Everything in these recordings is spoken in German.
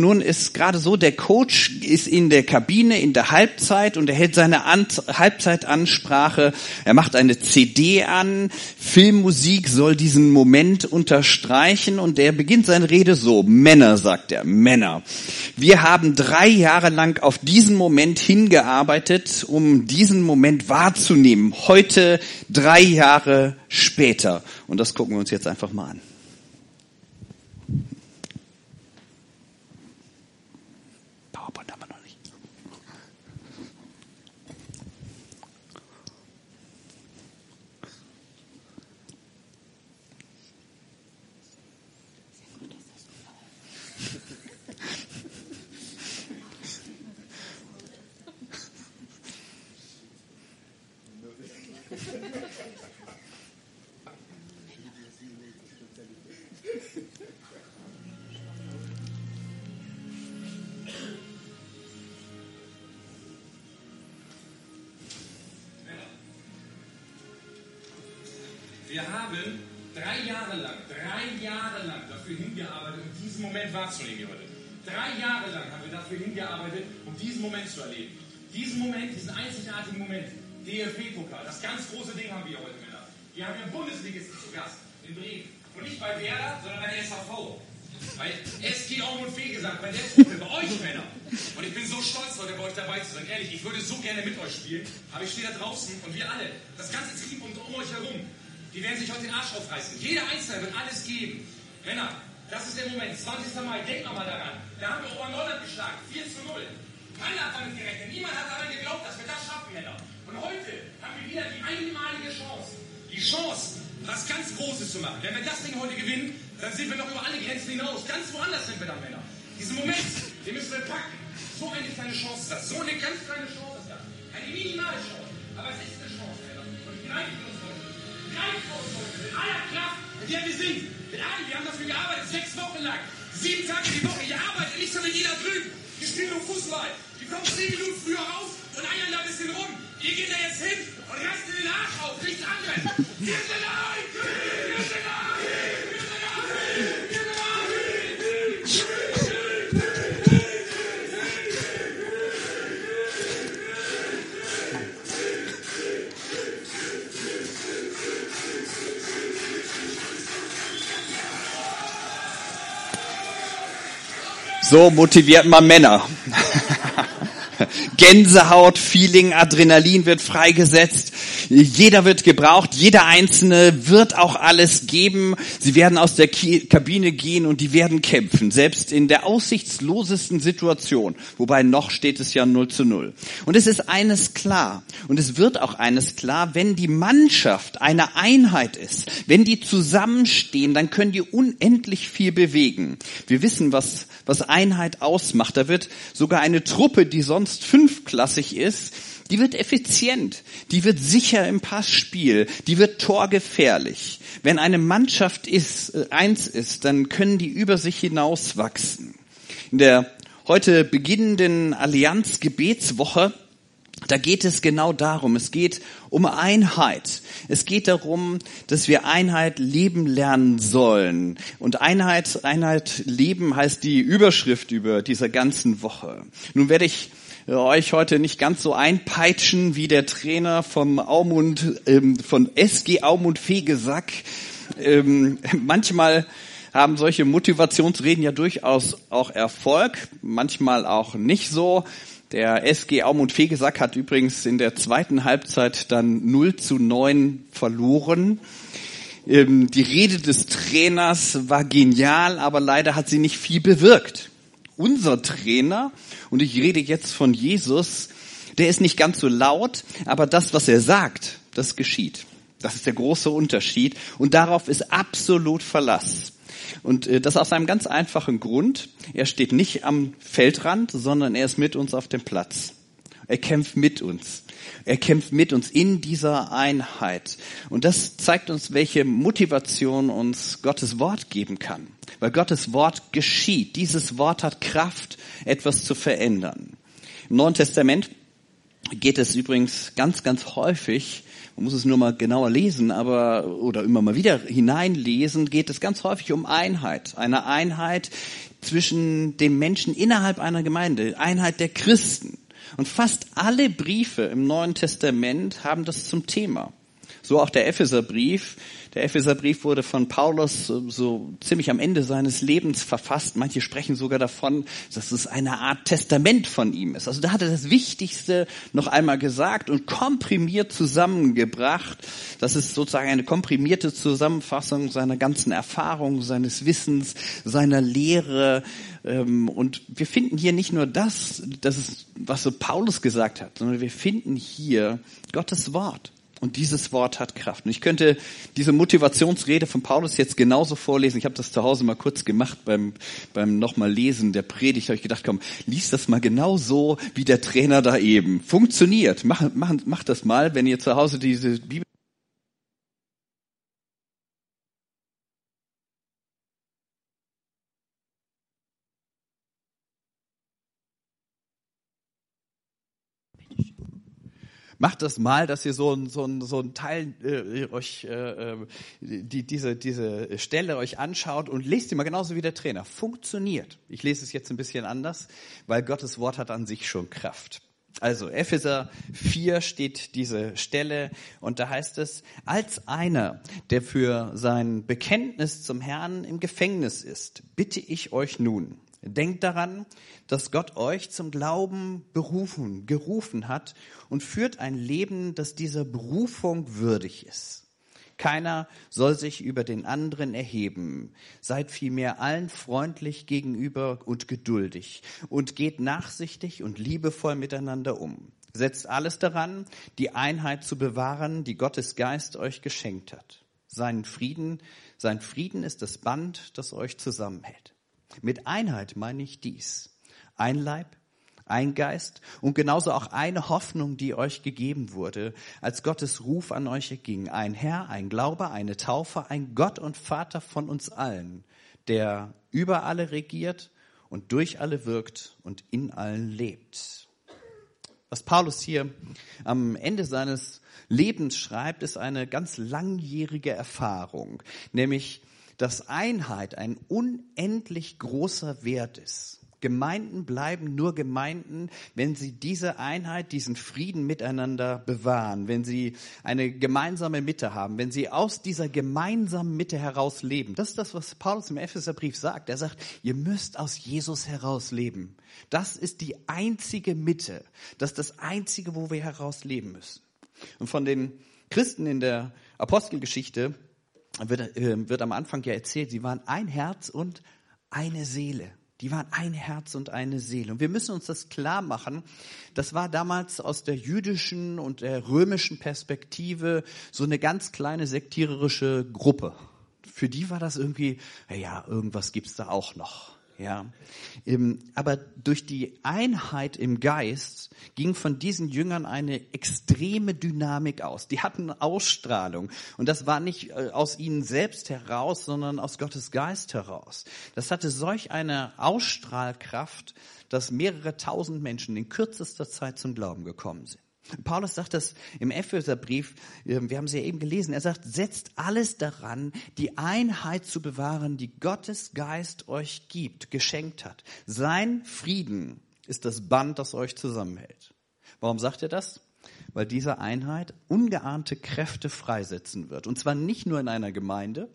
Nun ist gerade so, der Coach ist in der Kabine in der Halbzeit und er hält seine An Halbzeitansprache. Er macht eine CD an. Filmmusik soll diesen Moment unterstreichen und er beginnt seine Rede so. Männer, sagt er, Männer. Wir haben drei Jahre lang auf diesen Moment hingearbeitet, um diesen Moment wahrzunehmen. Heute, drei Jahre später. Und das gucken wir uns jetzt einfach mal an. Moment wahrzunehmen hier heute. Drei Jahre lang haben wir dafür hingearbeitet, um diesen Moment zu erleben. Diesen Moment, diesen einzigartigen Moment, DFB-Pokal, das ganz große Ding haben wir heute, Männer. Wir haben hier Bundesligisten zu Gast in Bremen. Und nicht bei Werder, sondern bei der SHV. Bei SG Aumund Fee gesagt, bei der Truppe, bei euch Männer. Und ich bin so stolz, heute bei euch dabei zu sein. Ehrlich, ich würde so gerne mit euch spielen. Aber ich stehe da draußen und wir alle, das ganze Team um, um euch herum, die werden sich heute den Arsch aufreißen. Jeder Einzelne wird alles geben. Männer, das ist der Moment. 20. Mai, denkt mal daran. Da haben wir Oberneuland geschlagen. 4 zu 0. Keiner hat damit gerechnet. Niemand hat daran geglaubt, dass wir das schaffen, Männer. Und heute haben wir wieder die einmalige Chance. Die Chance, was ganz Großes zu machen. Wenn wir das Ding heute gewinnen, dann sind wir noch über alle Grenzen hinaus. Ganz woanders sind wir dann, Männer. Diesen Moment, den müssen wir packen. So eine kleine Chance ist das. So eine ganz kleine Chance ist das. Eine minimale Chance. Aber es ist eine Chance, Männer. Und ich greife uns heute. Greift uns heute. Mit aller Kraft, mit der wir sind. Allen. Wir haben dafür gearbeitet. Sechs Wochen lang. Sieben Tage die Woche. Ihr arbeitet nicht so wie jeder drüben. Wir spielen nur Fußball. Wir kommen zehn Minuten früher raus und eiern da ein bisschen rum. Ihr geht da jetzt hin und reißt den Arsch auf. Nichts anderes. Wir sind ein! Wir So motiviert man Männer. Gänsehaut, Feeling, Adrenalin wird freigesetzt. Jeder wird gebraucht, jeder Einzelne wird auch alles geben. Sie werden aus der Kabine gehen und die werden kämpfen, selbst in der aussichtslosesten Situation. Wobei noch steht es ja 0 zu 0. Und es ist eines klar, und es wird auch eines klar, wenn die Mannschaft eine Einheit ist, wenn die zusammenstehen, dann können die unendlich viel bewegen. Wir wissen, was, was Einheit ausmacht. Da wird sogar eine Truppe, die sonst fünfklassig ist, die wird effizient, die wird sicher im Passspiel, die wird torgefährlich. Wenn eine Mannschaft ist, äh, eins ist, dann können die über sich hinaus wachsen. In der heute beginnenden Allianz Gebetswoche da geht es genau darum. Es geht um Einheit. Es geht darum, dass wir Einheit leben lernen sollen. Und Einheit, Einheit leben heißt die Überschrift über dieser ganzen Woche. Nun werde ich euch heute nicht ganz so einpeitschen wie der Trainer vom Aumund, ähm, von SG Aumund Fegesack. Ähm, manchmal haben solche Motivationsreden ja durchaus auch Erfolg, manchmal auch nicht so. Der SG Aumund Fegesack hat übrigens in der zweiten Halbzeit dann 0 zu 9 verloren. Ähm, die Rede des Trainers war genial, aber leider hat sie nicht viel bewirkt. Unser Trainer, und ich rede jetzt von Jesus, der ist nicht ganz so laut, aber das, was er sagt, das geschieht. Das ist der große Unterschied und darauf ist absolut Verlass. Und äh, das aus einem ganz einfachen Grund. Er steht nicht am Feldrand, sondern er ist mit uns auf dem Platz. Er kämpft mit uns. Er kämpft mit uns in dieser Einheit. Und das zeigt uns, welche Motivation uns Gottes Wort geben kann. Weil Gottes Wort geschieht. Dieses Wort hat Kraft, etwas zu verändern. Im Neuen Testament geht es übrigens ganz, ganz häufig man muss es nur mal genauer lesen, aber oder immer mal wieder hineinlesen, geht es ganz häufig um Einheit. Eine Einheit, zwischen den Menschen innerhalb einer Gemeinde, Einheit der Christen. Und fast alle Briefe im Neuen Testament haben das zum Thema. So auch der Epheserbrief. Der Epheserbrief wurde von Paulus so ziemlich am Ende seines Lebens verfasst. Manche sprechen sogar davon, dass es eine Art Testament von ihm ist. Also da hat er das Wichtigste noch einmal gesagt und komprimiert zusammengebracht. Das ist sozusagen eine komprimierte Zusammenfassung seiner ganzen Erfahrung, seines Wissens, seiner Lehre. Ähm, und wir finden hier nicht nur das, das ist, was so Paulus gesagt hat, sondern wir finden hier Gottes Wort. Und dieses Wort hat Kraft. Und ich könnte diese Motivationsrede von Paulus jetzt genauso vorlesen. Ich habe das zu Hause mal kurz gemacht beim, beim nochmal Lesen der Predigt. Habe ich gedacht, komm, lies das mal genau so wie der Trainer da eben. Funktioniert. Mach, mach, mach das mal, wenn ihr zu Hause diese Bibel Macht das mal, dass ihr so ein, so ein, so ein Teil äh, euch äh, äh, die, diese, diese Stelle euch anschaut und lest die mal genauso wie der Trainer. Funktioniert. Ich lese es jetzt ein bisschen anders, weil Gottes Wort hat an sich schon Kraft. Also Epheser 4 steht diese Stelle und da heißt es, als einer, der für sein Bekenntnis zum Herrn im Gefängnis ist, bitte ich euch nun, Denkt daran, dass Gott euch zum Glauben berufen, gerufen hat und führt ein Leben, das dieser Berufung würdig ist. Keiner soll sich über den anderen erheben. Seid vielmehr allen freundlich gegenüber und geduldig und geht nachsichtig und liebevoll miteinander um. Setzt alles daran, die Einheit zu bewahren, die Gottes Geist euch geschenkt hat. Seinen Frieden, sein Frieden ist das Band, das euch zusammenhält. Mit Einheit meine ich dies. Ein Leib, ein Geist und genauso auch eine Hoffnung, die euch gegeben wurde, als Gottes Ruf an euch erging. Ein Herr, ein Glaube, eine Taufe, ein Gott und Vater von uns allen, der über alle regiert und durch alle wirkt und in allen lebt. Was Paulus hier am Ende seines Lebens schreibt, ist eine ganz langjährige Erfahrung, nämlich dass Einheit ein unendlich großer Wert ist. Gemeinden bleiben nur Gemeinden, wenn sie diese Einheit, diesen Frieden miteinander bewahren, wenn sie eine gemeinsame Mitte haben, wenn sie aus dieser gemeinsamen Mitte heraus leben. Das ist das, was Paulus im Epheserbrief sagt. Er sagt, ihr müsst aus Jesus heraus leben. Das ist die einzige Mitte. Das ist das einzige, wo wir heraus leben müssen. Und von den Christen in der Apostelgeschichte wird, äh, wird am Anfang ja erzählt, sie waren ein Herz und eine Seele. Die waren ein Herz und eine Seele. Und wir müssen uns das klar machen. Das war damals aus der jüdischen und der römischen Perspektive so eine ganz kleine sektiererische Gruppe. Für die war das irgendwie, ja, irgendwas gibt's da auch noch. Ja, ähm, aber durch die Einheit im Geist ging von diesen Jüngern eine extreme Dynamik aus. Die hatten Ausstrahlung und das war nicht äh, aus ihnen selbst heraus, sondern aus Gottes Geist heraus. Das hatte solch eine Ausstrahlkraft, dass mehrere tausend Menschen in kürzester Zeit zum Glauben gekommen sind. Paulus sagt das im Epheserbrief, ähm, wir haben es ja eben gelesen, er sagt, setzt alles daran, die Einheit zu bewahren, die Gottes Geist euch gibt, geschenkt hat. Sein Frieden ist das Band, das euch zusammenhält. Warum sagt er das? Weil diese Einheit ungeahnte Kräfte freisetzen wird. Und zwar nicht nur in einer Gemeinde,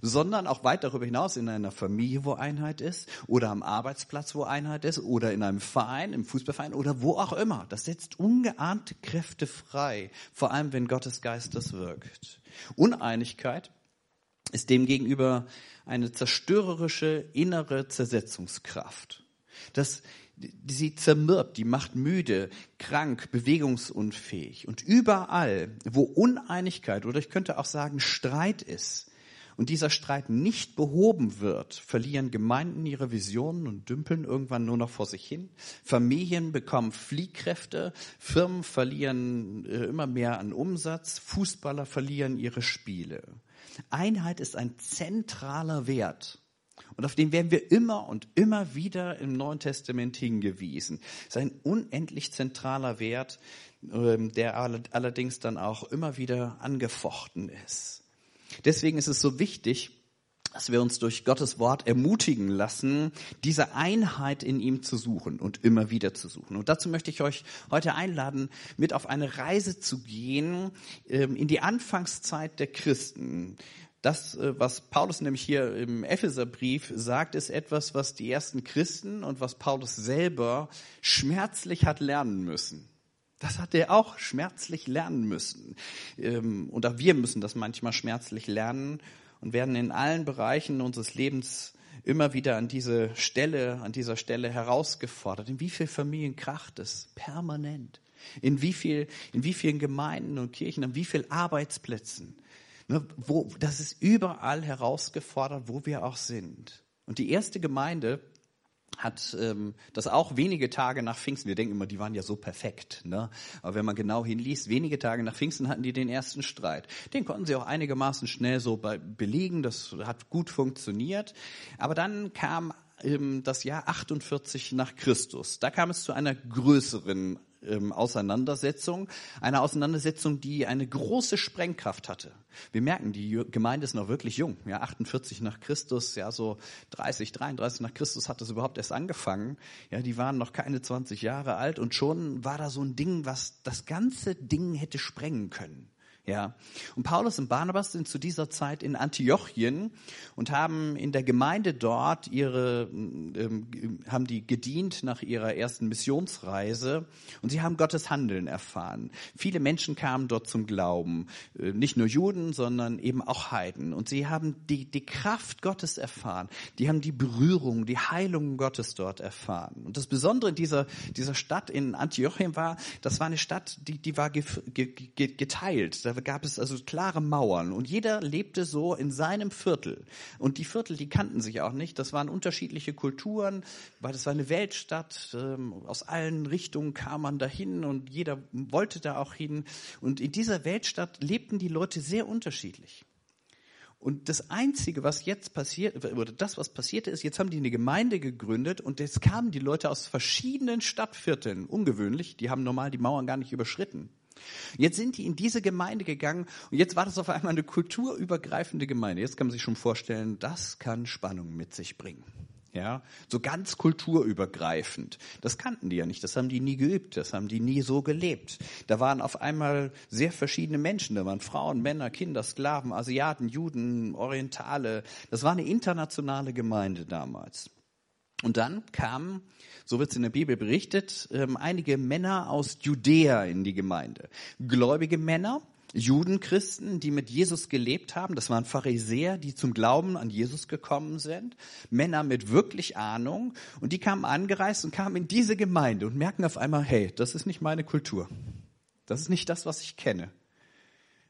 sondern auch weit darüber hinaus in einer Familie, wo Einheit ist, oder am Arbeitsplatz, wo Einheit ist, oder in einem Verein, im Fußballverein oder wo auch immer. Das setzt ungeahnte Kräfte frei, vor allem wenn Gottes Geist das wirkt. Uneinigkeit ist demgegenüber eine zerstörerische innere Zersetzungskraft. Das sie zermürbt, die macht müde, krank, bewegungsunfähig. Und überall, wo Uneinigkeit oder ich könnte auch sagen Streit ist, und dieser Streit nicht behoben wird, verlieren Gemeinden ihre Visionen und dümpeln irgendwann nur noch vor sich hin. Familien bekommen Fliehkräfte, Firmen verlieren äh, immer mehr an Umsatz, Fußballer verlieren ihre Spiele. Einheit ist ein zentraler Wert. Und auf den werden wir immer und immer wieder im Neuen Testament hingewiesen. Es ist ein unendlich zentraler Wert, ähm, der allerdings dann auch immer wieder angefochten ist. Deswegen ist es so wichtig, dass wir uns durch Gottes Wort ermutigen lassen, diese Einheit in ihm zu suchen und immer wieder zu suchen. Und dazu möchte ich euch heute einladen, mit auf eine Reise zu gehen ähm, in die Anfangszeit der Christen. Das, äh, was Paulus nämlich hier im Epheserbrief sagt, ist etwas, was die ersten Christen und was Paulus selber schmerzlich hat lernen müssen. Das hat er auch schmerzlich lernen müssen. Ähm, und auch wir müssen das manchmal schmerzlich lernen und werden in allen Bereichen unseres Lebens immer wieder an diese Stelle, an dieser Stelle herausgefordert. In wie viel Familien kracht es? Permanent. In wie viel, in wie vielen Gemeinden und Kirchen, an wie vielen Arbeitsplätzen? Ne, wo, das ist überall herausgefordert, wo wir auch sind. Und die erste Gemeinde, hat ähm, das auch wenige Tage nach Pfingsten, wir denken immer, die waren ja so perfekt, ne? aber wenn man genau hinliest, wenige Tage nach Pfingsten hatten die den ersten Streit. Den konnten sie auch einigermaßen schnell so belegen, das hat gut funktioniert, aber dann kam ähm, das Jahr 48 nach Christus. Da kam es zu einer größeren ähm, Auseinandersetzung, eine Auseinandersetzung, die eine große Sprengkraft hatte. Wir merken, die Gemeinde ist noch wirklich jung, ja, 48 nach Christus, ja, so 30, 33 nach Christus hat das überhaupt erst angefangen. Ja, die waren noch keine 20 Jahre alt und schon war da so ein Ding, was das ganze Ding hätte sprengen können. Ja. Und Paulus und Barnabas sind zu dieser Zeit in Antiochien und haben in der Gemeinde dort ihre, ähm, haben die gedient nach ihrer ersten Missionsreise und sie haben Gottes Handeln erfahren. Viele Menschen kamen dort zum Glauben. Äh, nicht nur Juden, sondern eben auch Heiden. Und sie haben die, die Kraft Gottes erfahren. Die haben die Berührung, die Heilung Gottes dort erfahren. Und das Besondere dieser, dieser Stadt in Antiochien war, das war eine Stadt, die, die war geteilt. Da gab es also klare Mauern und jeder lebte so in seinem Viertel. Und die Viertel, die kannten sich auch nicht. Das waren unterschiedliche Kulturen, weil das war eine Weltstadt. Ähm, aus allen Richtungen kam man dahin und jeder wollte da auch hin. Und in dieser Weltstadt lebten die Leute sehr unterschiedlich. Und das Einzige, was jetzt passiert, oder das, was passierte, ist, jetzt haben die eine Gemeinde gegründet und jetzt kamen die Leute aus verschiedenen Stadtvierteln. Ungewöhnlich, die haben normal die Mauern gar nicht überschritten. Jetzt sind die in diese Gemeinde gegangen und jetzt war das auf einmal eine kulturübergreifende Gemeinde. Jetzt kann man sich schon vorstellen, das kann Spannung mit sich bringen. Ja, so ganz kulturübergreifend. Das kannten die ja nicht, das haben die nie geübt, das haben die nie so gelebt. Da waren auf einmal sehr verschiedene Menschen, da waren Frauen, Männer, Kinder, Sklaven, Asiaten, Juden, Orientale. Das war eine internationale Gemeinde damals. Und dann kamen, so wird es in der Bibel berichtet, ähm, einige Männer aus Judäa in die Gemeinde. Gläubige Männer, Judenchristen, die mit Jesus gelebt haben. Das waren Pharisäer, die zum Glauben an Jesus gekommen sind. Männer mit wirklich Ahnung. Und die kamen angereist und kamen in diese Gemeinde und merken auf einmal, hey, das ist nicht meine Kultur. Das ist nicht das, was ich kenne.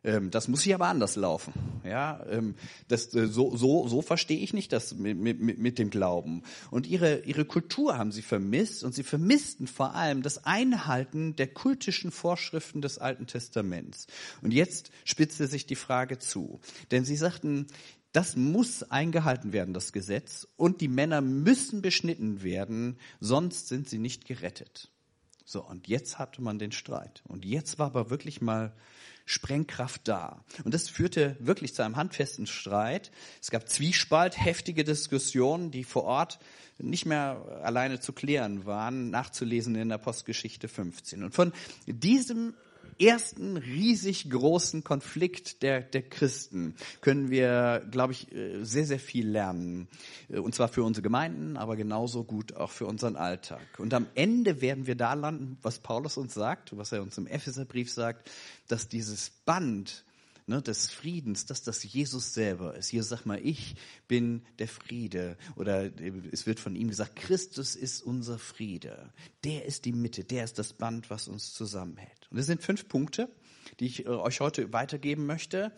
Ähm, das muss hier aber anders laufen. Ja, ähm, das, äh, so, so, so verstehe ich nicht das mit, mit, mit dem Glauben. Und ihre, ihre Kultur haben sie vermisst und sie vermissten vor allem das Einhalten der kultischen Vorschriften des Alten Testaments. Und jetzt spitzte sich die Frage zu. Denn sie sagten, das muss eingehalten werden, das Gesetz, und die Männer müssen beschnitten werden, sonst sind sie nicht gerettet. So, und jetzt hatte man den Streit. Und jetzt war aber wirklich mal Sprengkraft da. Und das führte wirklich zu einem handfesten Streit. Es gab Zwiespalt, heftige Diskussionen, die vor Ort nicht mehr alleine zu klären waren, nachzulesen in der Postgeschichte 15. Und von diesem ersten riesig großen Konflikt der, der Christen können wir, glaube ich, äh, sehr, sehr viel lernen. Äh, und zwar für unsere Gemeinden, aber genauso gut auch für unseren Alltag. Und am Ende werden wir da landen, was Paulus uns sagt, was er uns im Epheserbrief sagt, dass dieses Band ne, des Friedens, dass das Jesus selber ist. Jesus sagt mal, ich bin der Friede. Oder es wird von ihm gesagt, Christus ist unser Friede. Der ist die Mitte, der ist das Band, was uns zusammenhält. Und das sind fünf Punkte, die ich äh, euch heute weitergeben möchte.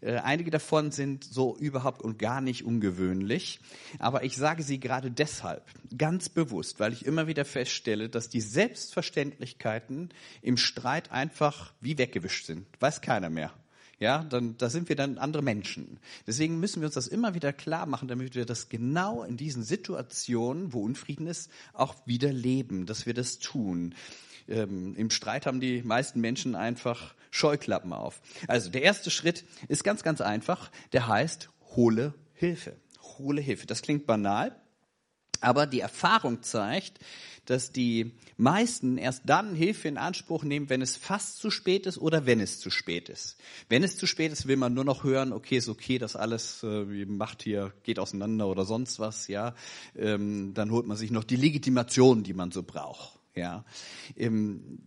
Äh, einige davon sind so überhaupt und gar nicht ungewöhnlich, aber ich sage sie gerade deshalb, ganz bewusst, weil ich immer wieder feststelle, dass die Selbstverständlichkeiten im Streit einfach wie weggewischt sind. Weiß keiner mehr ja, dann, da sind wir dann andere Menschen. Deswegen müssen wir uns das immer wieder klar machen, damit wir das genau in diesen Situationen, wo Unfrieden ist, auch wieder leben, dass wir das tun. Ähm, Im Streit haben die meisten Menschen einfach Scheuklappen auf. Also der erste Schritt ist ganz, ganz einfach. Der heißt, hole Hilfe. Hole Hilfe. Das klingt banal, aber die Erfahrung zeigt, dass die meisten erst dann Hilfe in Anspruch nehmen, wenn es fast zu spät ist oder wenn es zu spät ist. Wenn es zu spät ist, will man nur noch hören, okay, ist okay, das alles äh, macht hier, geht auseinander oder sonst was, ja. Ähm, dann holt man sich noch die Legitimation, die man so braucht. Ja, ähm,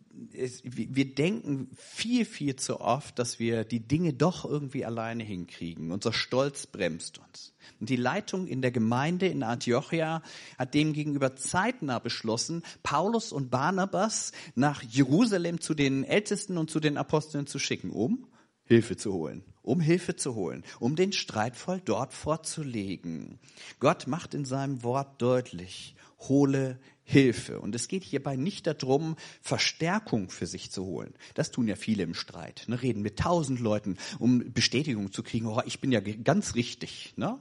wir denken viel, viel zu oft, dass wir die Dinge doch irgendwie alleine hinkriegen. Unser Stolz bremst uns. Und die Leitung in der Gemeinde in Antiochia hat demgegenüber zeitnah beschlossen, Paulus und Barnabas nach Jerusalem zu den Ältesten und zu den Aposteln zu schicken, um Hilfe zu holen, um Hilfe zu holen, um den Streitfall dort vorzulegen. Gott macht in seinem Wort deutlich, hole Hilfe. Und es geht hierbei nicht darum, Verstärkung für sich zu holen. Das tun ja viele im Streit. Ne? Reden mit tausend Leuten, um Bestätigung zu kriegen, oh, ich bin ja ganz richtig. Ne?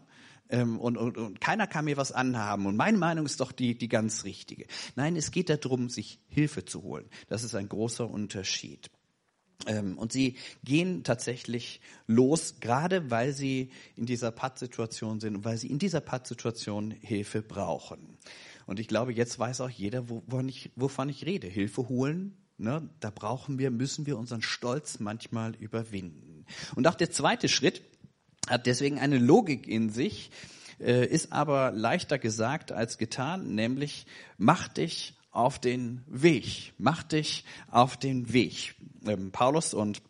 Ähm, und, und, und keiner kann mir was anhaben. Und meine Meinung ist doch die, die ganz richtige. Nein, es geht darum, sich Hilfe zu holen. Das ist ein großer Unterschied. Ähm, und sie gehen tatsächlich los, gerade weil sie in dieser Pattsituation sind und weil sie in dieser Pattsituation Hilfe brauchen. Und ich glaube, jetzt weiß auch jeder, wovon ich, wovon ich rede. Hilfe holen, ne, da brauchen wir, müssen wir unseren Stolz manchmal überwinden. Und auch der zweite Schritt hat deswegen eine Logik in sich, äh, ist aber leichter gesagt als getan, nämlich mach dich auf den Weg, mach dich auf den Weg. Ähm, Paulus und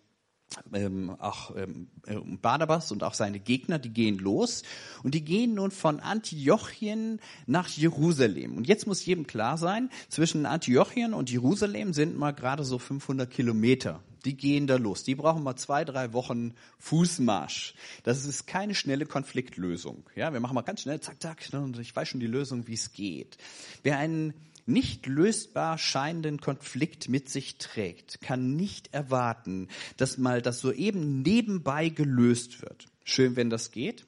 ähm, auch ähm, äh, Barnabas und auch seine Gegner, die gehen los und die gehen nun von Antiochien nach Jerusalem. Und jetzt muss jedem klar sein, zwischen Antiochien und Jerusalem sind mal gerade so 500 Kilometer. Die gehen da los. Die brauchen mal zwei, drei Wochen Fußmarsch. Das ist keine schnelle Konfliktlösung. Ja, wir machen mal ganz schnell, zack, zack, und ich weiß schon die Lösung, wie es geht. Wer einen nicht lösbar scheinenden Konflikt mit sich trägt, kann nicht erwarten, dass mal das soeben nebenbei gelöst wird. Schön, wenn das geht,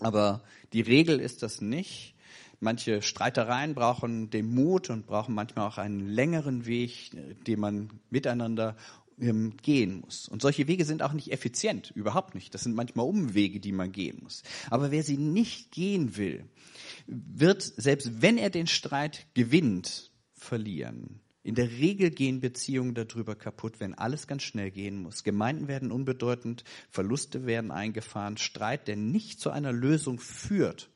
aber die Regel ist das nicht. Manche Streitereien brauchen den Mut und brauchen manchmal auch einen längeren Weg, den man miteinander ähm, gehen muss. Und solche Wege sind auch nicht effizient, überhaupt nicht. Das sind manchmal Umwege, die man gehen muss. Aber wer sie nicht gehen will, wird, selbst wenn er den Streit gewinnt, verlieren. In der Regel gehen Beziehungen darüber kaputt, wenn alles ganz schnell gehen muss. Gemeinden werden unbedeutend, Verluste werden eingefahren, Streit, der nicht zu einer Lösung führt,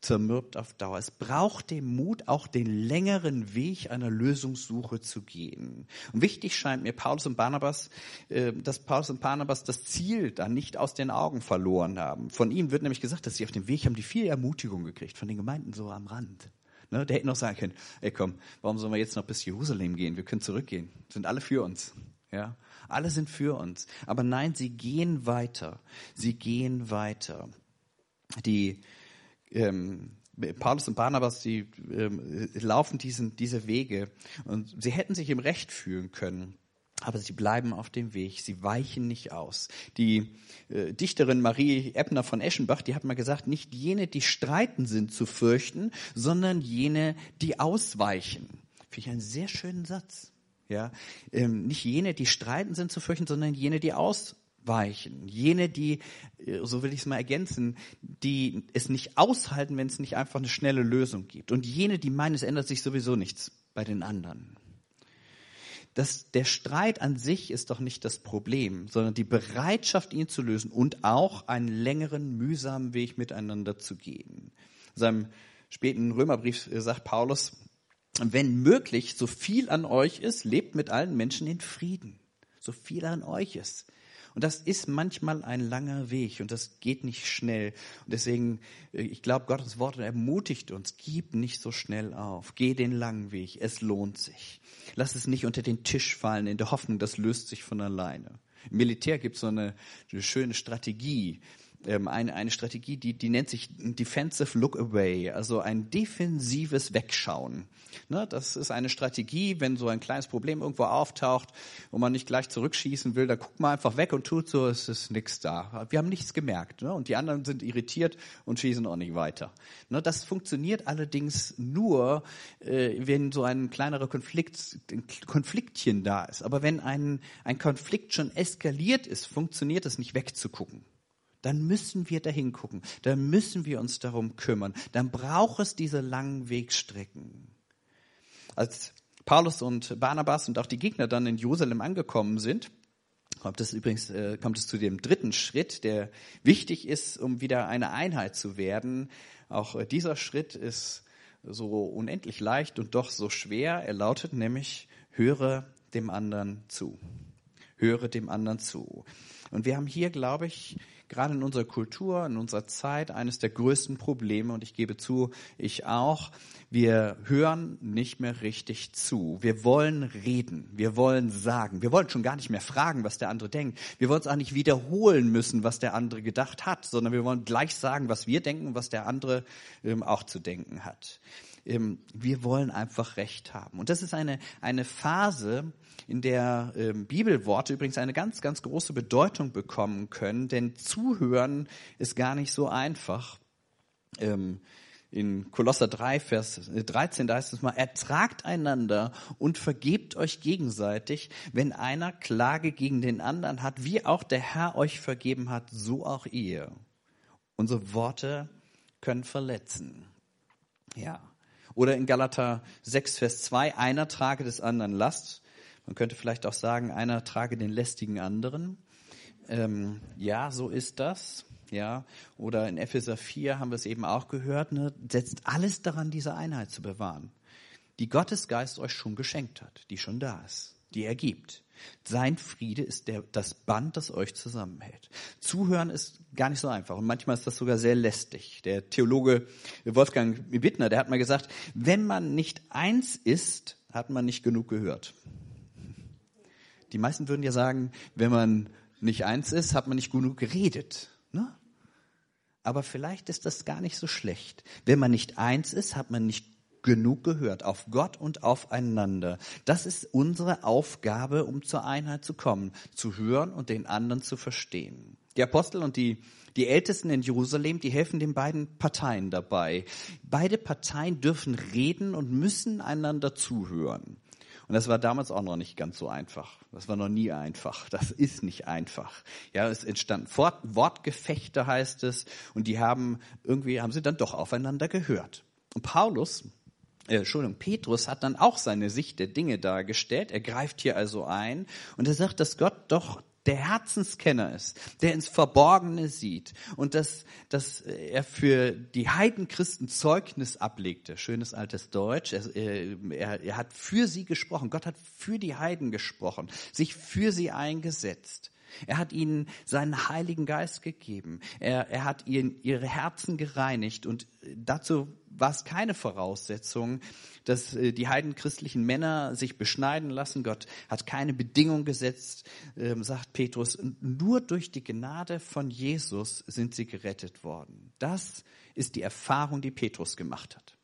zermürbt auf Dauer. Es braucht den Mut, auch den längeren Weg einer Lösungssuche zu gehen. Und wichtig scheint mir Paulus und Barnabas, äh, dass Paulus und Barnabas das Ziel da nicht aus den Augen verloren haben. Von ihnen wird nämlich gesagt, dass sie auf dem Weg haben, die viel Ermutigung gekriegt, von den Gemeinden so am Rand. Ne, der hätte noch sagen können, ey komm, warum sollen wir jetzt noch bis Jerusalem gehen? Wir können zurückgehen. Sind alle für uns. Ja, alle sind für uns. Aber nein, sie gehen weiter. Sie gehen weiter. Die ähm, Paulus und Barnabas, die ähm, laufen diesen, diese Wege und sie hätten sich im Recht fühlen können. Aber sie bleiben auf dem Weg, sie weichen nicht aus. Die äh, Dichterin Marie Ebner von Eschenbach, die hat mal gesagt, nicht jene, die streiten sind zu fürchten, sondern jene, die ausweichen. Finde ich einen sehr schönen Satz. Ja, ähm, nicht jene, die streiten sind zu fürchten, sondern jene, die aus, weichen. Jene, die, äh, so will ich es mal ergänzen, die es nicht aushalten, wenn es nicht einfach eine schnelle Lösung gibt. Und jene, die meinen, es ändert sich sowieso nichts bei den anderen. Das, der Streit an sich ist doch nicht das Problem, sondern die Bereitschaft, ihn zu lösen und auch einen längeren, mühsamen Weg miteinander zu gehen. In seinem späten Römerbrief sagt Paulus, wenn möglich, so viel an euch ist, lebt mit allen Menschen in Frieden. So viel an euch ist. Und das ist manchmal ein langer Weg und das geht nicht schnell. Und deswegen, äh, ich glaube, Gottes Wort ermutigt uns, gib nicht so schnell auf. Geh den langen Weg. Es lohnt sich. Lass es nicht unter den Tisch fallen in der Hoffnung, das löst sich von alleine. Im Militär gibt es so eine, eine schöne Strategie ähm, eine, eine Strategie, die, die nennt sich Defensive Look Away, also ein defensives Wegschauen. Ne, das ist eine Strategie, wenn so ein kleines Problem irgendwo auftaucht und man nicht gleich zurückschießen will, da guckt man einfach weg und tut so, es ist nichts da. Wir haben nichts gemerkt. Ne? Und die anderen sind irritiert und schießen auch nicht weiter. Ne, das funktioniert allerdings nur, äh, wenn so ein kleinerer Konflikt, ein Konfliktchen da ist. Aber wenn ein, ein Konflikt schon eskaliert ist, funktioniert es nicht wegzugucken. Dann müssen wir dahin gucken, dann müssen wir uns darum kümmern, dann braucht es diese langen Wegstrecken. Als Paulus und Barnabas und auch die Gegner dann in Jerusalem angekommen sind, kommt es übrigens äh, kommt es zu dem dritten Schritt, der wichtig ist, um wieder eine Einheit zu werden. Auch äh, dieser Schritt ist so unendlich leicht und doch so schwer. Er lautet nämlich, höre dem anderen zu. Höre dem anderen zu. Und wir haben hier, glaube ich, gerade in unserer Kultur, in unserer Zeit eines der größten Probleme, und ich gebe zu, ich auch, wir hören nicht mehr richtig zu. Wir wollen reden, wir wollen sagen, wir wollen schon gar nicht mehr fragen, was der andere denkt. Wir wollen es auch nicht wiederholen müssen, was der andere gedacht hat, sondern wir wollen gleich sagen, was wir denken, was der andere ähm, auch zu denken hat. Ähm, wir wollen einfach Recht haben. Und das ist eine, eine Phase, in der ähm, Bibelworte übrigens eine ganz, ganz große Bedeutung bekommen können, denn zuhören ist gar nicht so einfach. Ähm, in Kolosser 3, Vers 13, da heißt es mal, ertragt einander und vergebt euch gegenseitig, wenn einer Klage gegen den anderen hat, wie auch der Herr euch vergeben hat, so auch ihr. Unsere Worte können verletzen. Ja. Oder in Galater 6, Vers 2, einer trage des anderen Last. Man könnte vielleicht auch sagen, einer trage den lästigen anderen. Ähm, ja, so ist das. Ja, oder in Epheser 4 haben wir es eben auch gehört, ne, setzt alles daran, diese Einheit zu bewahren, die Gottesgeist euch schon geschenkt hat, die schon da ist, die er gibt. Sein Friede ist der, das Band, das euch zusammenhält. Zuhören ist gar nicht so einfach und manchmal ist das sogar sehr lästig. Der Theologe Wolfgang Wittner, der hat mal gesagt, wenn man nicht eins ist, hat man nicht genug gehört. Die meisten würden ja sagen, wenn man nicht eins ist, hat man nicht genug geredet. Ne? Aber vielleicht ist das gar nicht so schlecht. Wenn man nicht eins ist, hat man nicht genug gehört, auf Gott und aufeinander. Das ist unsere Aufgabe, um zur Einheit zu kommen, zu hören und den anderen zu verstehen. Die Apostel und die, die Ältesten in Jerusalem, die helfen den beiden Parteien dabei. Beide Parteien dürfen reden und müssen einander zuhören. Und das war damals auch noch nicht ganz so einfach. Das war noch nie einfach. Das ist nicht einfach. Ja, es entstanden Wortgefechte, heißt es, und die haben irgendwie, haben sie dann doch aufeinander gehört. Und Paulus, äh, Entschuldigung, Petrus hat dann auch seine Sicht der Dinge dargestellt. Er greift hier also ein und er sagt, dass Gott doch der Herzenskenner ist, der ins Verborgene sieht und dass, dass er für die Heidenchristen Zeugnis ablegte. Schönes altes Deutsch. Er, er, er hat für sie gesprochen. Gott hat für die Heiden gesprochen, sich für sie eingesetzt. Er hat ihnen seinen Heiligen Geist gegeben. Er, er hat ihnen ihre Herzen gereinigt und dazu war es keine Voraussetzung, dass äh, die heidenchristlichen Männer sich beschneiden lassen. Gott hat keine Bedingung gesetzt, ähm, sagt Petrus. Nur durch die Gnade von Jesus sind sie gerettet worden. Das ist die Erfahrung, die Petrus gemacht hat.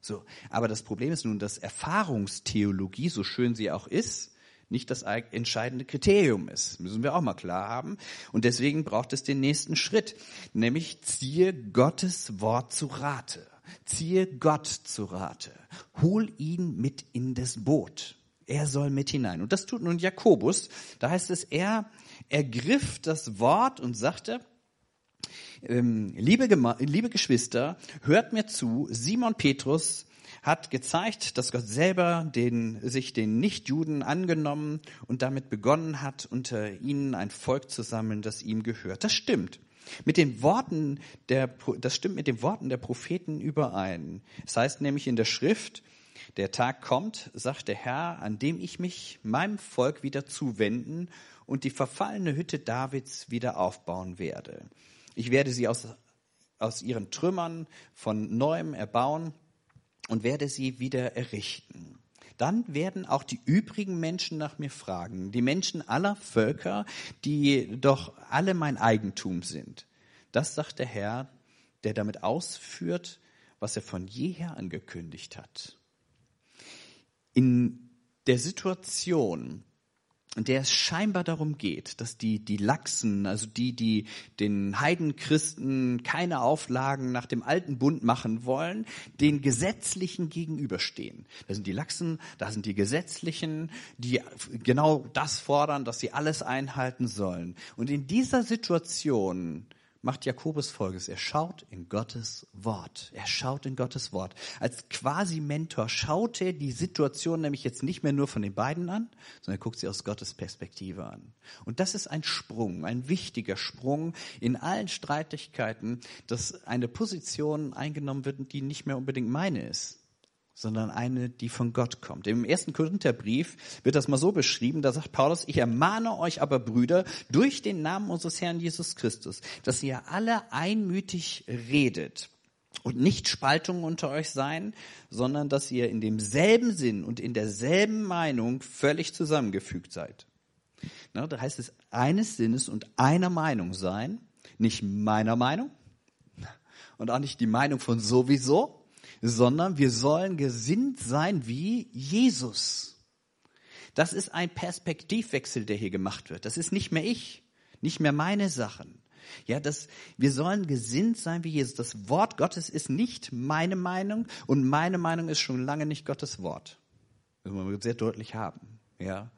So, aber das Problem ist nun, dass Erfahrungstheologie, so schön sie auch ist, nicht das entscheidende Kriterium ist. Müssen wir auch mal klar haben. Und deswegen braucht es den nächsten Schritt, nämlich ziehe Gottes Wort zu Rate. Ziehe Gott zu Rate. Hol ihn mit in das Boot. Er soll mit hinein. Und das tut nun Jakobus. Da heißt es, er ergriff das Wort und sagte, ähm, liebe, liebe Geschwister, hört mir zu, Simon Petrus hat gezeigt, dass Gott selber den, sich den Nichtjuden angenommen und damit begonnen hat, unter ihnen ein Volk zu sammeln, das ihm gehört. Das stimmt. Mit den Worten der, das stimmt mit den Worten der Propheten überein. Es heißt nämlich in der Schrift, der Tag kommt, sagt der Herr, an dem ich mich meinem Volk wieder zuwenden und die verfallene Hütte Davids wieder aufbauen werde. Ich werde sie aus, aus ihren Trümmern von neuem erbauen und werde sie wieder errichten. Dann werden auch die übrigen Menschen nach mir fragen, die Menschen aller Völker, die doch alle mein Eigentum sind. Das sagt der Herr, der damit ausführt, was er von jeher angekündigt hat. In der Situation, in der es scheinbar darum geht, dass die, die Lachsen, also die, die den Heidenchristen keine Auflagen nach dem alten Bund machen wollen, den Gesetzlichen gegenüberstehen. Da sind die Lachsen, da sind die Gesetzlichen, die genau das fordern, dass sie alles einhalten sollen. Und in dieser Situation macht Jakobus folgendes. Er schaut in Gottes Wort. Er schaut in Gottes Wort. Als quasi Mentor schaut er die Situation nämlich jetzt nicht mehr nur von den beiden an, sondern er guckt sie aus Gottes Perspektive an. Und das ist ein Sprung, ein wichtiger Sprung in allen Streitigkeiten, dass eine Position eingenommen wird, die nicht mehr unbedingt meine ist sondern eine, die von Gott kommt. Im ersten Korintherbrief wird das mal so beschrieben, da sagt Paulus, ich ermahne euch aber Brüder durch den Namen unseres Herrn Jesus Christus, dass ihr alle einmütig redet und nicht Spaltungen unter euch sein, sondern dass ihr in demselben Sinn und in derselben Meinung völlig zusammengefügt seid. Na, da heißt es eines Sinnes und einer Meinung sein, nicht meiner Meinung und auch nicht die Meinung von sowieso, sondern wir sollen gesinnt sein wie Jesus. Das ist ein Perspektivwechsel, der hier gemacht wird. Das ist nicht mehr ich, nicht mehr meine Sachen. Ja, das, wir sollen gesinnt sein wie Jesus. Das Wort Gottes ist nicht meine Meinung und meine Meinung ist schon lange nicht Gottes Wort. Das muss man sehr deutlich haben. Ja.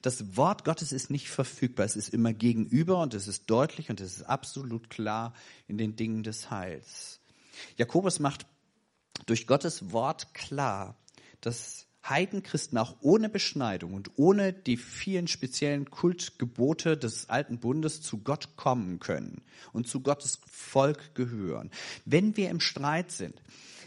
Das Wort Gottes ist nicht verfügbar. Es ist immer gegenüber und es ist deutlich und es ist absolut klar in den Dingen des Heils. Jakobus macht durch Gottes Wort klar, dass Heidenchristen auch ohne Beschneidung und ohne die vielen speziellen Kultgebote des alten Bundes zu Gott kommen können und zu Gottes Volk gehören. Wenn wir im Streit sind,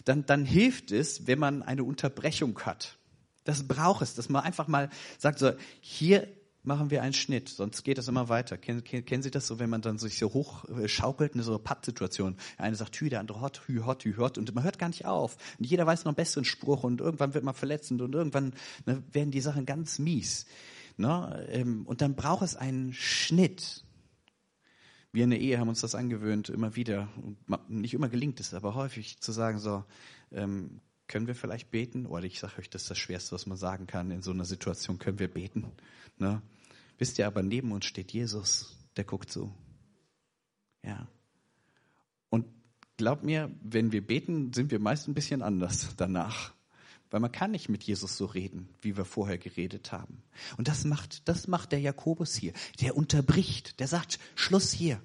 dann, dann hilft es, wenn man eine Unterbrechung hat. Das braucht es, dass man einfach mal sagt, so, hier machen wir einen Schnitt, sonst geht das immer weiter. Kennen, kennen Sie das so, wenn man dann sich so hoch äh, schaukelt in so einer Pattsituation? Eine sagt hü, der andere hot, hü, hot, hü, hot und man hört gar nicht auf. Und jeder weiß noch einen besseren Spruch und irgendwann wird man verletzend und irgendwann ne, werden die Sachen ganz mies. Ne? Ähm, und dann braucht es einen Schnitt. Wir in der Ehe haben uns das angewöhnt, immer wieder, nicht immer gelingt es, aber häufig zu sagen so, ähm, können wir vielleicht beten? Oder ich sage euch, das ist das Schwerste, was man sagen kann in so einer Situation, können wir beten? Ne? Wisst ihr, aber neben uns steht Jesus, der guckt so. Ja. Und glaubt mir, wenn wir beten, sind wir meist ein bisschen anders danach. Weil man kann nicht mit Jesus so reden, wie wir vorher geredet haben. Und das macht, das macht der Jakobus hier. Der unterbricht, der sagt, Schluss hier.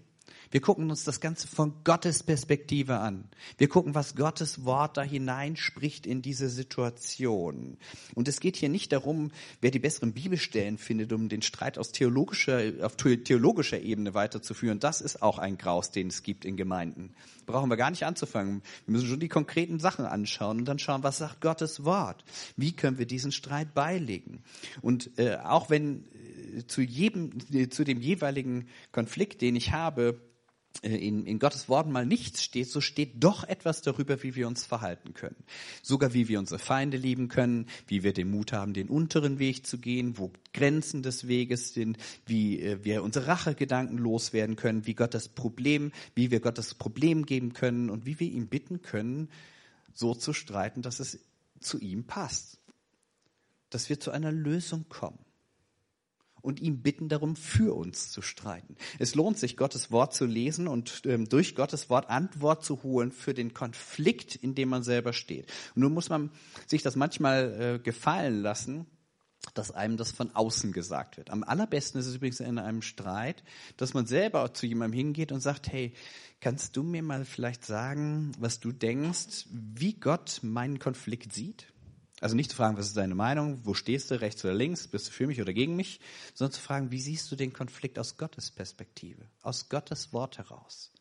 Wir gucken uns das Ganze von Gottes Perspektive an. Wir gucken, was Gottes Wort da hineinspricht in diese Situation. Und es geht hier nicht darum, wer die besseren Bibelstellen findet, um den Streit aus theologischer, auf theologischer Ebene weiterzuführen. Das ist auch ein Graus, den es gibt in Gemeinden. Brauchen wir gar nicht anzufangen. Wir müssen schon die konkreten Sachen anschauen und dann schauen, was sagt Gottes Wort? Wie können wir diesen Streit beilegen? Und äh, auch wenn äh, zu jedem, äh, zu dem jeweiligen Konflikt, den ich habe, in, in Gottes Worten mal nichts steht, so steht doch etwas darüber, wie wir uns verhalten können. Sogar wie wir unsere Feinde lieben können, wie wir den Mut haben, den unteren Weg zu gehen, wo Grenzen des Weges sind, wie äh, wir unsere Rachegedanken loswerden können, wie Gott das Problem, wie wir Gott das Problem geben können und wie wir ihn bitten können, so zu streiten, dass es zu ihm passt. Dass wir zu einer Lösung kommen und ihm bitten darum, für uns zu streiten. Es lohnt sich, Gottes Wort zu lesen und ähm, durch Gottes Wort Antwort zu holen für den Konflikt, in dem man selber steht. Und nun muss man sich das manchmal äh, gefallen lassen, dass einem das von außen gesagt wird. Am allerbesten ist es übrigens in einem Streit, dass man selber zu jemandem hingeht und sagt, hey, kannst du mir mal vielleicht sagen, was du denkst, wie Gott meinen Konflikt sieht? Also nicht zu fragen, was ist deine Meinung, wo stehst du, rechts oder links, bist du für mich oder gegen mich, sondern zu fragen, wie siehst du den Konflikt aus Gottes Perspektive, aus Gottes Wort heraus.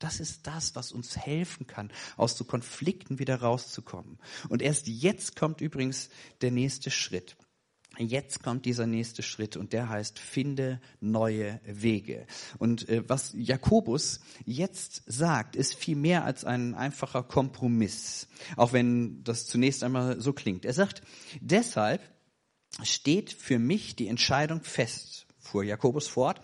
Das ist das, was uns helfen kann, aus so Konflikten wieder rauszukommen. Und erst jetzt kommt übrigens der nächste Schritt. Jetzt kommt dieser nächste Schritt und der heißt, finde neue Wege. Und äh, was Jakobus jetzt sagt, ist viel mehr als ein einfacher Kompromiss, auch wenn das zunächst einmal so klingt. Er sagt, deshalb steht für mich die Entscheidung fest, fuhr Jakobus fort,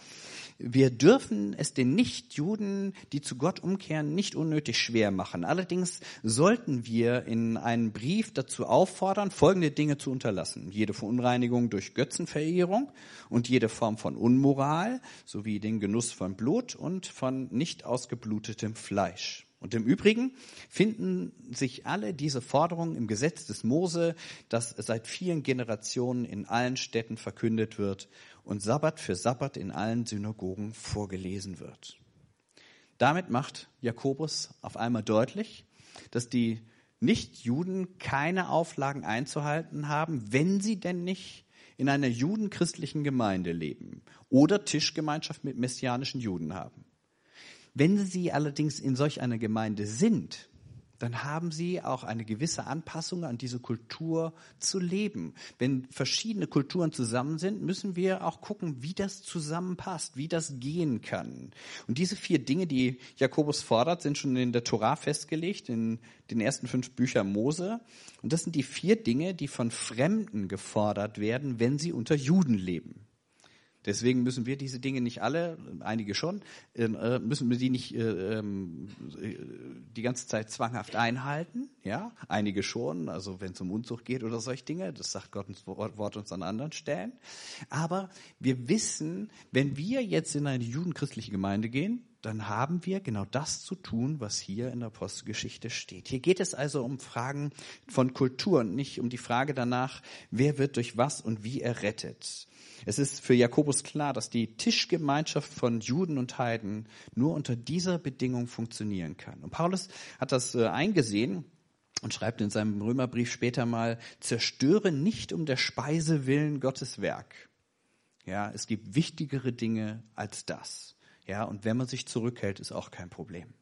wir dürfen es den Nichtjuden, die zu Gott umkehren, nicht unnötig schwer machen. Allerdings sollten wir in einem Brief dazu auffordern, folgende Dinge zu unterlassen. Jede Verunreinigung durch Götzenverehrung und jede Form von Unmoral sowie den Genuss von Blut und von nicht ausgeblutetem Fleisch. Und im Übrigen finden sich alle diese Forderungen im Gesetz des Mose, das seit vielen Generationen in allen Städten verkündet wird und Sabbat für Sabbat in allen Synagogen vorgelesen wird. Damit macht Jakobus auf einmal deutlich, dass die Nichtjuden keine Auflagen einzuhalten haben, wenn sie denn nicht in einer judenchristlichen Gemeinde leben oder Tischgemeinschaft mit messianischen Juden haben. Wenn sie allerdings in solch einer Gemeinde sind, dann haben sie auch eine gewisse Anpassung an diese Kultur zu leben. Wenn verschiedene Kulturen zusammen sind, müssen wir auch gucken, wie das zusammenpasst, wie das gehen kann. Und diese vier Dinge, die Jakobus fordert, sind schon in der Torah festgelegt, in den ersten fünf Büchern Mose. Und das sind die vier Dinge, die von Fremden gefordert werden, wenn sie unter Juden leben. Deswegen müssen wir diese Dinge nicht alle, einige schon, äh, müssen wir die nicht äh, ähm, die ganze Zeit zwanghaft einhalten. Ja, einige schon, also wenn es um Unzucht geht oder solche Dinge, das sagt Gottes Wort uns an anderen Stellen. Aber wir wissen, wenn wir jetzt in eine judenchristliche Gemeinde gehen, dann haben wir genau das zu tun, was hier in der Apostelgeschichte steht. Hier geht es also um Fragen von Kultur und nicht um die Frage danach, wer wird durch was und wie errettet. Es ist für Jakobus klar, dass die Tischgemeinschaft von Juden und Heiden nur unter dieser Bedingung funktionieren kann. Und Paulus hat das äh, eingesehen und schreibt in seinem Römerbrief später mal, zerstöre nicht um der Speise willen Gottes Werk. Ja, es gibt wichtigere Dinge als das. Ja, und wenn man sich zurückhält, ist auch kein Problem.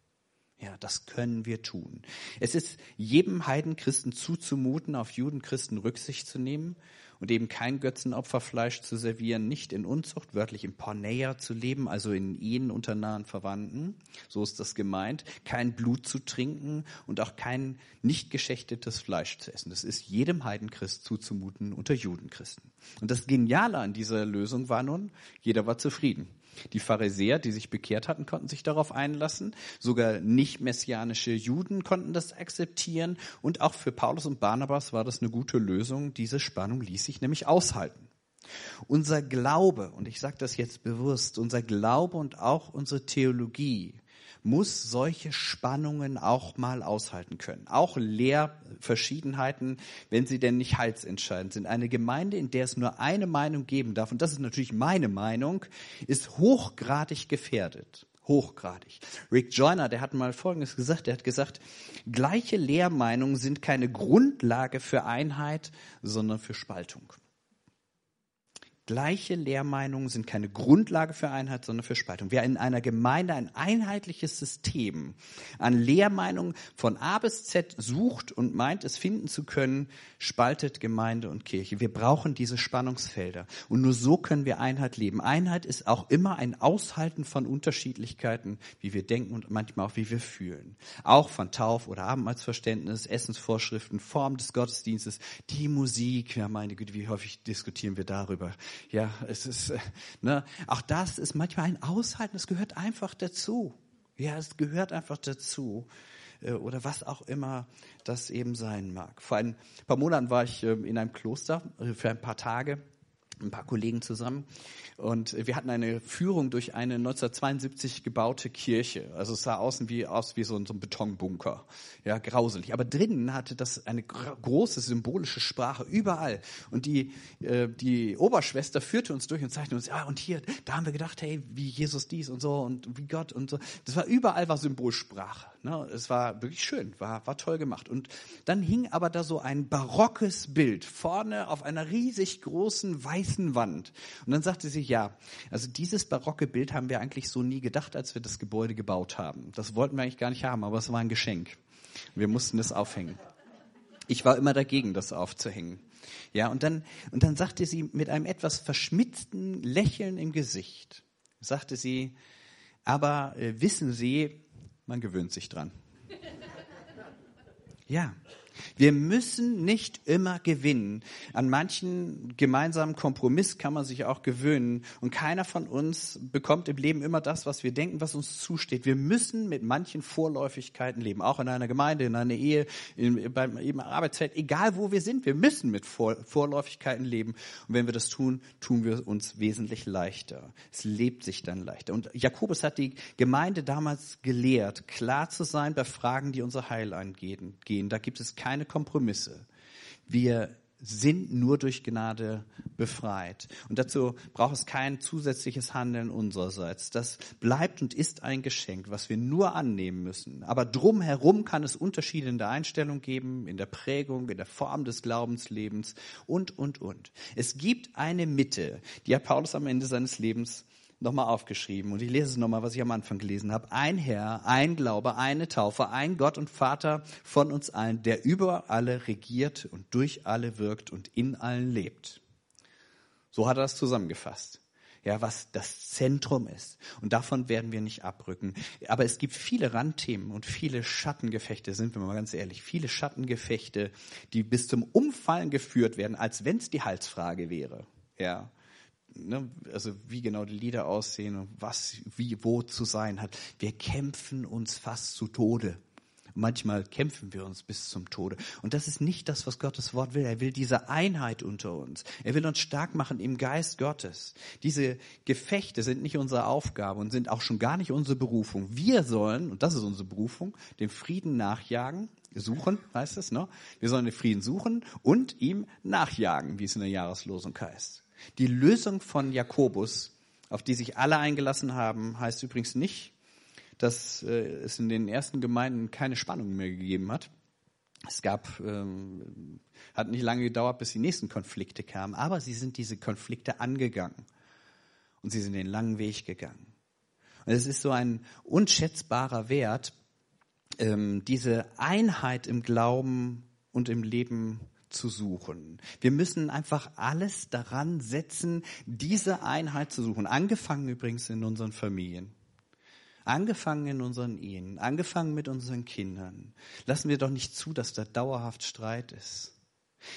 Ja, das können wir tun. Es ist jedem Heidenchristen zuzumuten, auf Judenchristen Rücksicht zu nehmen und eben kein Götzenopferfleisch zu servieren, nicht in Unzucht, wörtlich im Porneia zu leben, also in Ehen unter nahen Verwandten, so ist das gemeint, kein Blut zu trinken und auch kein nicht geschächtetes Fleisch zu essen. Das ist jedem Heidenchrist zuzumuten unter Judenchristen. Und das Geniale an dieser Lösung war nun, jeder war zufrieden. Die Pharisäer, die sich bekehrt hatten, konnten sich darauf einlassen. Sogar nicht messianische Juden konnten das akzeptieren. Und auch für Paulus und Barnabas war das eine gute Lösung. Diese Spannung ließ sich nämlich aushalten. Unser Glaube, und ich sage das jetzt bewusst, unser Glaube und auch unsere Theologie muss solche Spannungen auch mal aushalten können. Auch Lehrverschiedenheiten, wenn sie denn nicht heilsentscheidend sind. Eine Gemeinde, in der es nur eine Meinung geben darf, und das ist natürlich meine Meinung, ist hochgradig gefährdet hochgradig. Rick Joyner, der hat mal Folgendes gesagt, der hat gesagt, gleiche Lehrmeinungen sind keine Grundlage für Einheit, sondern für Spaltung. Gleiche Lehrmeinungen sind keine Grundlage für Einheit, sondern für Spaltung. Wer in einer Gemeinde ein einheitliches System an Lehrmeinungen von A bis Z sucht und meint, es finden zu können, spaltet Gemeinde und Kirche. Wir brauchen diese Spannungsfelder. Und nur so können wir Einheit leben. Einheit ist auch immer ein Aushalten von Unterschiedlichkeiten, wie wir denken und manchmal auch wie wir fühlen. Auch von Tauf- oder Abendmahlsverständnis, Essensvorschriften, Form des Gottesdienstes, die Musik. Ja, meine Güte, wie häufig diskutieren wir darüber ja, es ist, äh, ne, auch das ist manchmal ein Aushalten, es gehört einfach dazu. Ja, es gehört einfach dazu. Äh, oder was auch immer das eben sein mag. Vor ein paar Monaten war ich ähm, in einem Kloster äh, für ein paar Tage ein paar Kollegen zusammen und wir hatten eine Führung durch eine 1972 gebaute Kirche. Also es sah außen wie aus wie so ein, so ein Betonbunker, ja grauselig. Aber drinnen hatte das eine große symbolische Sprache überall. Und die äh, die Oberschwester führte uns durch und zeigte uns, ja und hier, da haben wir gedacht, hey, wie Jesus dies und so und wie Gott und so. Das war überall war Symbolsprache. Ne? Es war wirklich schön, war war toll gemacht. Und dann hing aber da so ein barockes Bild vorne auf einer riesig großen weißen Wand. Und dann sagte sie ja, also dieses barocke Bild haben wir eigentlich so nie gedacht, als wir das Gebäude gebaut haben. Das wollten wir eigentlich gar nicht haben, aber es war ein Geschenk. Wir mussten das aufhängen. Ich war immer dagegen, das aufzuhängen. Ja, und dann, und dann sagte sie mit einem etwas verschmitzten Lächeln im Gesicht, sagte sie, aber äh, wissen Sie, man gewöhnt sich dran. Ja, wir müssen nicht immer gewinnen. An manchen gemeinsamen Kompromiss kann man sich auch gewöhnen. Und keiner von uns bekommt im Leben immer das, was wir denken, was uns zusteht. Wir müssen mit manchen Vorläufigkeiten leben. Auch in einer Gemeinde, in einer Ehe, in, beim im Arbeitsfeld, egal wo wir sind. Wir müssen mit Vor Vorläufigkeiten leben. Und wenn wir das tun, tun wir uns wesentlich leichter. Es lebt sich dann leichter. Und Jakobus hat die Gemeinde damals gelehrt, klar zu sein bei Fragen, die unser Heil angehen. Da gibt es keine Kompromisse. Wir sind nur durch Gnade befreit. Und dazu braucht es kein zusätzliches Handeln unsererseits. Das bleibt und ist ein Geschenk, was wir nur annehmen müssen. Aber drumherum kann es Unterschiede in der Einstellung geben, in der Prägung, in der Form des Glaubenslebens und, und, und. Es gibt eine Mitte, die hat Paulus am Ende seines Lebens nochmal aufgeschrieben. Und ich lese es nochmal, was ich am Anfang gelesen habe. Ein Herr, ein Glaube, eine Taufe, ein Gott und Vater von uns allen, der über alle regiert und durch alle wirkt und in allen lebt. So hat er das zusammengefasst. Ja, was das Zentrum ist. Und davon werden wir nicht abrücken. Aber es gibt viele Randthemen und viele Schattengefechte, sind wir mal ganz ehrlich, viele Schattengefechte, die bis zum Umfallen geführt werden, als wenn es die Halsfrage wäre. Ja ne, also wie genau die Lieder aussehen und was, wie, wo zu sein hat. Wir kämpfen uns fast zu Tode. Manchmal kämpfen wir uns bis zum Tode. Und das ist nicht das, was Gottes Wort will. Er will diese Einheit unter uns. Er will uns stark machen im Geist Gottes. Diese Gefechte sind nicht unsere Aufgabe und sind auch schon gar nicht unsere Berufung. Wir sollen, und das ist unsere Berufung, dem Frieden nachjagen, suchen, heißt es, ne? Wir sollen den Frieden suchen und ihm nachjagen, wie es in der Jahreslosung heißt. Die Lösung von Jakobus, auf die sich alle eingelassen haben, heißt übrigens nicht, dass äh, es in den ersten Gemeinden keine Spannung mehr gegeben hat. Es gab, ähm, hat nicht lange gedauert, bis die nächsten Konflikte kamen, aber sie sind diese Konflikte angegangen und sie sind den langen Weg gegangen. Und es ist so ein unschätzbarer Wert, ähm, diese Einheit im Glauben und im Leben zu suchen. Wir müssen einfach alles daran setzen, diese Einheit zu suchen. Angefangen übrigens in unseren Familien. Angefangen in unseren Ehen, angefangen mit unseren Kindern. Lassen wir doch nicht zu, dass da dauerhaft Streit ist.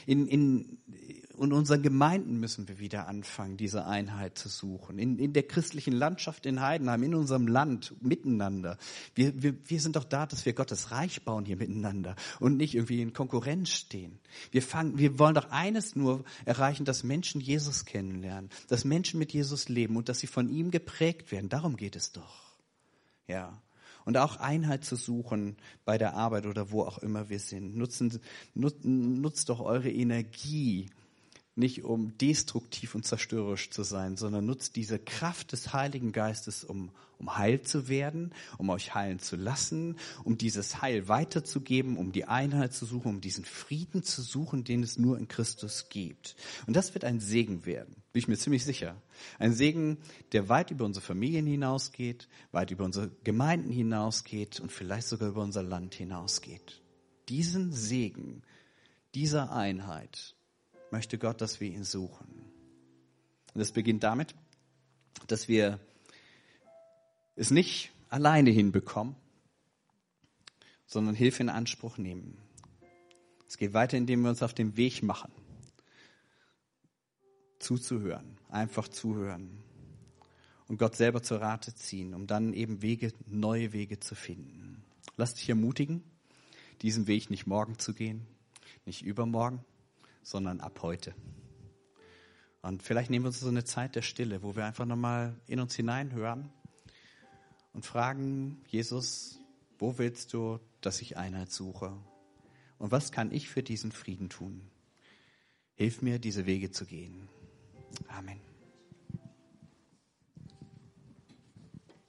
In, in, in unseren Gemeinden müssen wir wieder anfangen, diese Einheit zu suchen. In, in der christlichen Landschaft in Heidenheim, in unserem Land, miteinander. Wir, wir, wir sind doch da, dass wir Gottes Reich bauen hier miteinander und nicht irgendwie in Konkurrenz stehen. Wir, fangen, wir wollen doch eines nur erreichen, dass Menschen Jesus kennenlernen, dass Menschen mit Jesus leben und dass sie von ihm geprägt werden. Darum geht es doch. Ja und auch Einheit zu suchen bei der Arbeit oder wo auch immer wir sind. Nutzen, nut, nutzt doch eure Energie nicht um destruktiv und zerstörerisch zu sein, sondern nutzt diese Kraft des Heiligen Geistes, um, um heil zu werden, um euch heilen zu lassen, um dieses Heil weiterzugeben, um die Einheit zu suchen, um diesen Frieden zu suchen, den es nur in Christus gibt. Und das wird ein Segen werden, bin ich mir ziemlich sicher. Ein Segen, der weit über unsere Familien hinausgeht, weit über unsere Gemeinden hinausgeht und vielleicht sogar über unser Land hinausgeht. Diesen Segen, dieser Einheit, möchte Gott, dass wir ihn suchen. Und es beginnt damit, dass wir es nicht alleine hinbekommen, sondern Hilfe in Anspruch nehmen. Es geht weiter, indem wir uns auf den Weg machen, zuzuhören, einfach zuhören und Gott selber zur Rate ziehen, um dann eben Wege, neue Wege zu finden. Lass dich ermutigen, diesen Weg nicht morgen zu gehen, nicht übermorgen, sondern ab heute. Und vielleicht nehmen wir uns so eine Zeit der Stille, wo wir einfach nochmal in uns hineinhören und fragen, Jesus, wo willst du, dass ich Einheit suche? Und was kann ich für diesen Frieden tun? Hilf mir, diese Wege zu gehen. Amen.